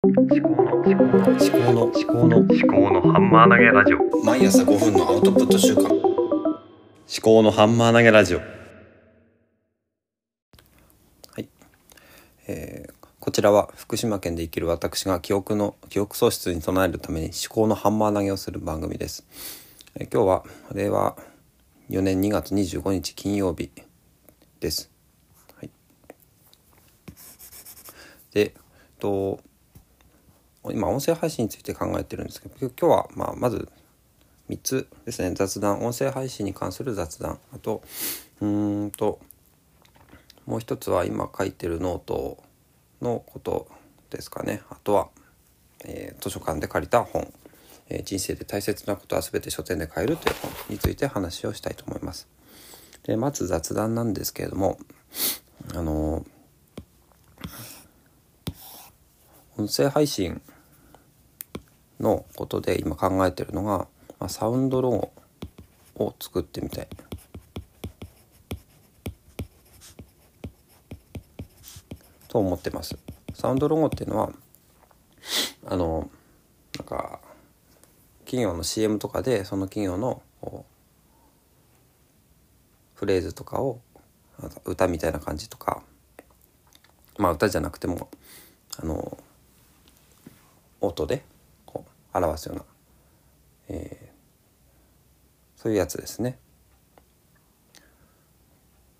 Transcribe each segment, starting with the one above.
思考の思考の思考の思考の思考のハンマー投げラジオ。毎朝5分のアウトプット週間。思考のハンマー投げラジオ。はい、えーこちらは福島県で生きる私が記憶の記憶喪失に備えるために思考のハンマー投げをする番組です、えー今日は令和4年2月25日金曜日です、はい、でえっと今音声配信について考えてるんですけど今日はまあまず3つですね。雑談音声配信に関する雑談。あとうんともう一つは今書いてるノートのことですかね。あとは、えー図書館で借りた本、えー人生で大切なことは全て書店で買える」という本について話をしたいと思います。でまず雑談なんですけれどもあのー音声配信のことで今考えてるのが、まあ、サウンドロゴを作ってみたいと思ってます。サウンドロゴっていうのはあのなんか企業の CM とかでその企業のフレーズとかをなんか歌みたいな感じとかまあ歌じゃなくてもあの音で表すような、えーそういうやつですね。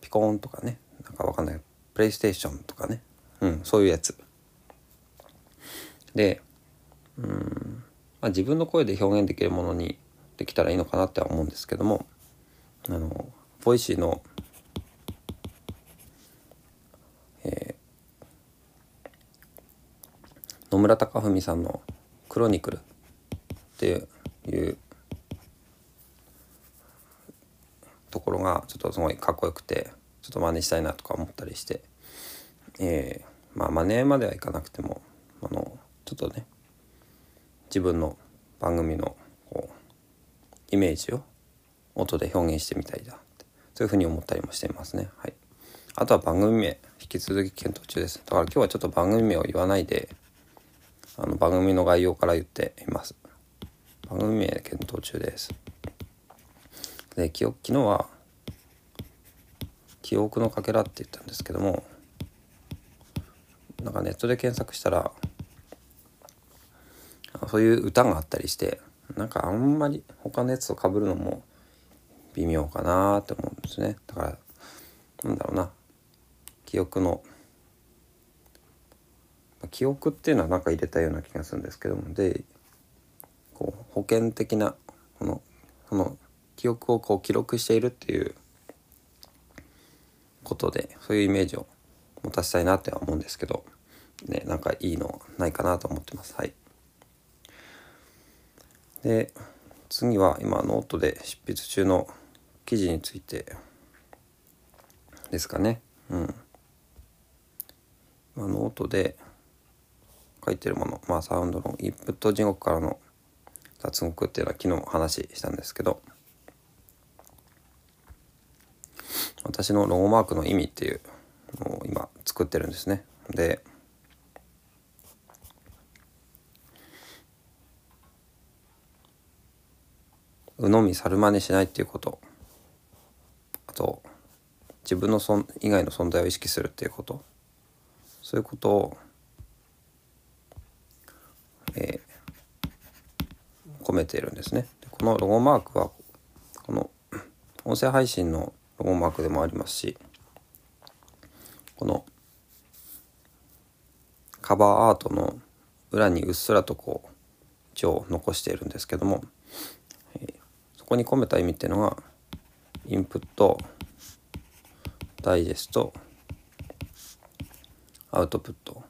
ピコーンとかねなんかわかんないプレイステーションとかねうんそういうやつ。でうん、まあ、自分の声で表現できるものにできたらいいのかなっては思うんですけどもあの Voicy の、えー野村貴文さんの「 Chronicle」っていうところがちょっとすごいかっこよくてちょっと真似したいなとか思ったりして、えーまあ真似まではいかなくてもあのちょっとね自分の番組のこうイメージを音で表現してみたいなってそういうふうに思ったりもしていますね。はい、あとは番組名引き続き検討中です。だから今日はちょっと番組名を言わないであの番組の概要から言っています。番組名検討中です。で記憶昨日は記憶のかけらって言ったんですけどもなんかネットで検索したらそういう歌があったりしてなんかあんまり他のやつと被るのも微妙かなって思うんですねだからなんだろうな記憶の記憶っていうのはなんか入れたような気がするんですけどもでこう保険的なこのその記憶をこう記録しているっていうことでそういうイメージを持たせたいなっては思うんですけどねなんかいいのないかなと思ってます。はい。で次は今ノートで執筆中の記事についてですかね。うん。今ノートで書いてるものまあサウンドのインプット地獄からの脱獄っていうのは昨日話したんですけど私のロゴマークの意味っていうのを今作ってるんですね。で鵜呑み猿真似しないっていうこと。あと自分のそん以外の存在を意識するっていうこと。そういうことを、え込めているんですね。でこのロゴマークはこの音声配信のロゴマークでもありますしこのカバーアートの裏にうっすらとこう字を残しているんですけどもそこに込めた意味っていうのがインプットダイジェストアウトプット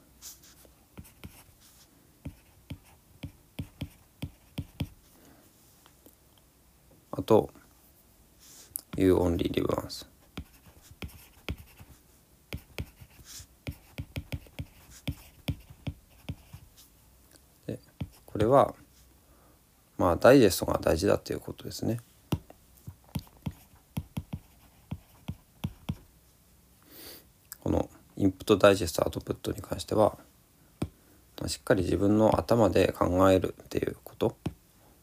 あと You only live once でこれはまあダイジェストが大事だっていうことですね。このインプットダイジェストアウトプットに関してはしっかり自分の頭で考えるっていうこと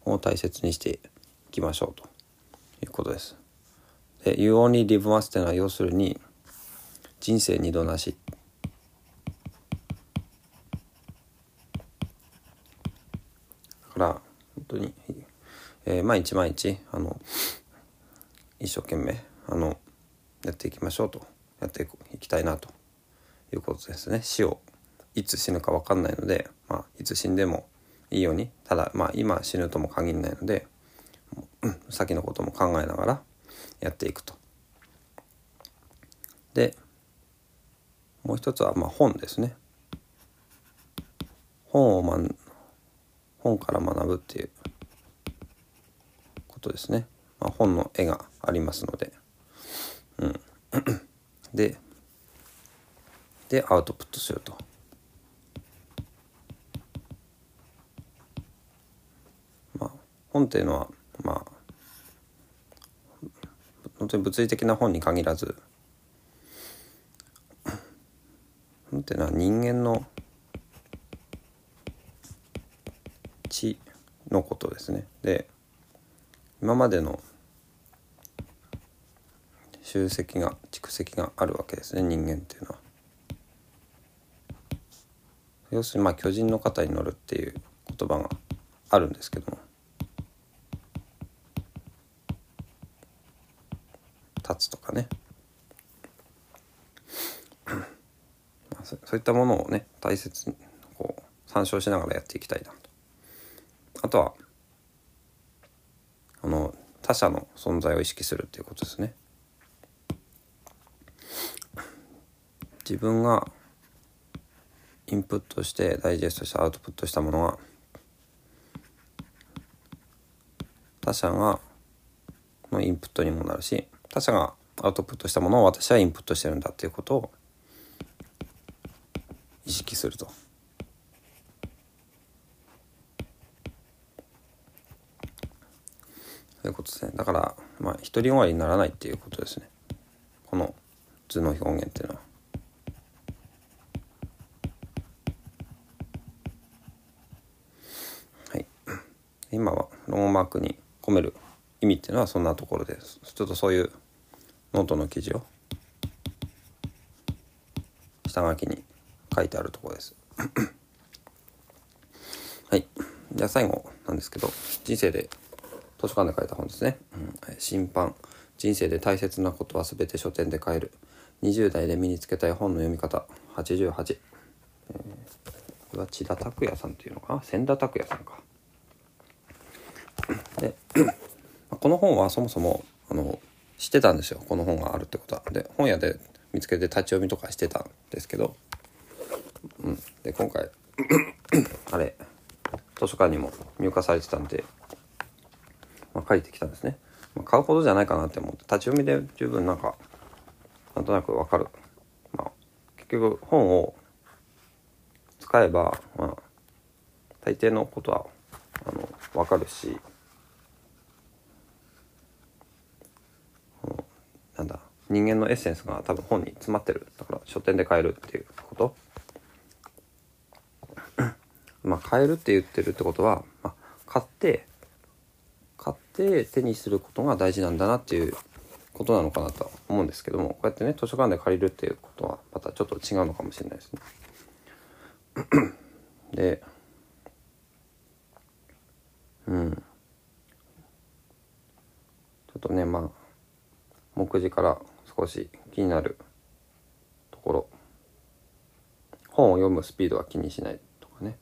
を大切にしてきましょうと。いうことです。で「You only live once」っていうのは要するに人生二度なし。だから本当に、えー毎日毎日あの一生懸命あのやっていきましょうと。やっていきたいなと。いうことですね。死をいつ死ぬか分かんないので、まあ、いつ死んでもいいようにただまあ今死ぬとも限らないので先のことも考えながらやっていくと。でもう一つはまあ本ですね。本をまん本から学ぶっていうことですね。まあ、本の絵がありますので。うん、ででアウトプットすると。まあ本っていうのはまあ当に物理的な本に限らず本っていうのは人間の知のことですね。で今までの集積が蓄積があるわけですね人間っていうのは。要するにまあ巨人の肩に乗るっていう言葉があるんですけども立つとかね。そそういったものをね大切にこう参照しながらやっていきたいなと。あとはあの他者の存在を意識するっていうことですね。自分がインプットしてダイジェストしてアウトプットしたものが他者がのインプットにもなるし他者がアウトプットしたものを私はインプットしてるんだっていうことを意識すると。そういうことですね。だから、まあ、独り終わりにならないっていうことですね。この図の表現っていうのは。はい。今はロゴマークに込める意味っていうのはそんなところです。ちょっとそういうノートの記事を下書きに書いてあるところです。はい。じゃあ最後なんですけど、人生で図書館で書いた本ですね。うん、審判。人生で大切なことは全て書店で買える。20代で身につけたい本の読み方。88。えー、これは千田拓也さんっていうのかな？千田拓也さんか。で、この本はそもそも、あの、知ってたんですよ。この本があるってことは。で、本屋で見つけて立ち読みとかしてたんですけど、うん。で、今回、あれ、図書館にも入荷されてたんで、まあ、書いてきたんですね。まあ、買うほどじゃないかなって思って、立ち読みで十分なんか、なんとなくわかる。まあ、結局本を使えば、まあ、大抵のことは、あの、わかるし、なんだ人間のエッセンスが多分本に詰まってるだから書店で買えるっていうことまあ買えるって言ってるってことは、まあ、買って買って手にすることが大事なんだなっていうことなのかなとは思うんですけどもこうやってね図書館で借りるっていうことはまたちょっと違うのかもしれないですね。でうんちょっとねまあ目次から少し気になるところ。本を読むスピードは気にしないとかね。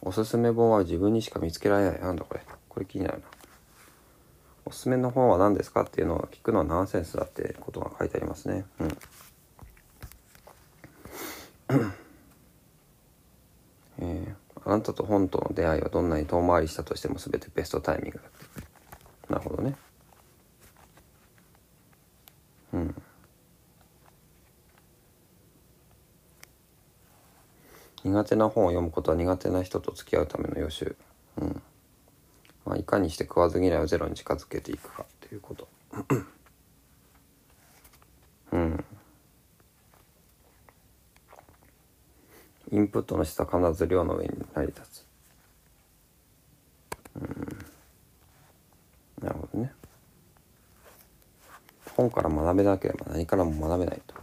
おすすめ本は自分にしか見つけられない。なんだこれ。これ気になるな。おすすめの本は何ですかっていうのを聞くのはナンセンスだってことが書いてありますね。うん。えー、あなたと本との出会いはどんなに遠回りしたとしても全てベストタイミングだってなるほどねうん苦手な本を読むことは苦手な人と付き合うための予習、うん。まあ、いかにして食わず嫌いをゼロに近づけていくかっていうこと。うん。インプットの質は必ず量の上に成り立つ。うん。なるほどね。本から学べなければ何からも学べないと、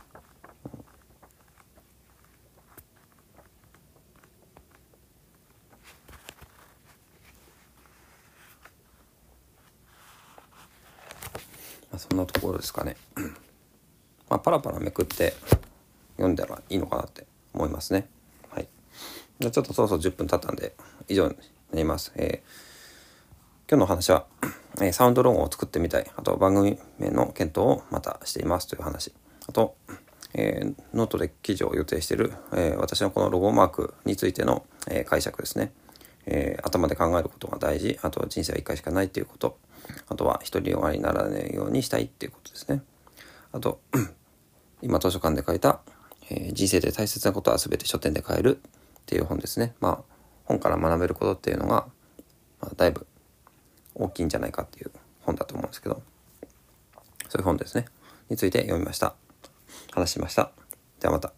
まあ、そんなところですかね まあパラパラめくって読んだらいいのかなって思いますねはいじゃちょっとそろそろ10分経ったんで以上になりますえー今日の話は、えーサウンドロゴを作ってみたい。あと番組名の検討をまたしていますという話。あと、えーノートで記事を予定している、え私のこのロゴマークについての、え解釈ですね。え頭で考えることが大事。あと人生は一回しかないということ。あとは独りよがりにならないようにしたいっていうことですね。あと、今図書館で書いた、えー人生で大切なことは全て書店で買えるっていう本ですね。まあ、本から学べることっていうのが、まあ、だいぶ大きいんじゃないかっていう本だと思うんですけどそういう本ですねについて読みました話しましたではまた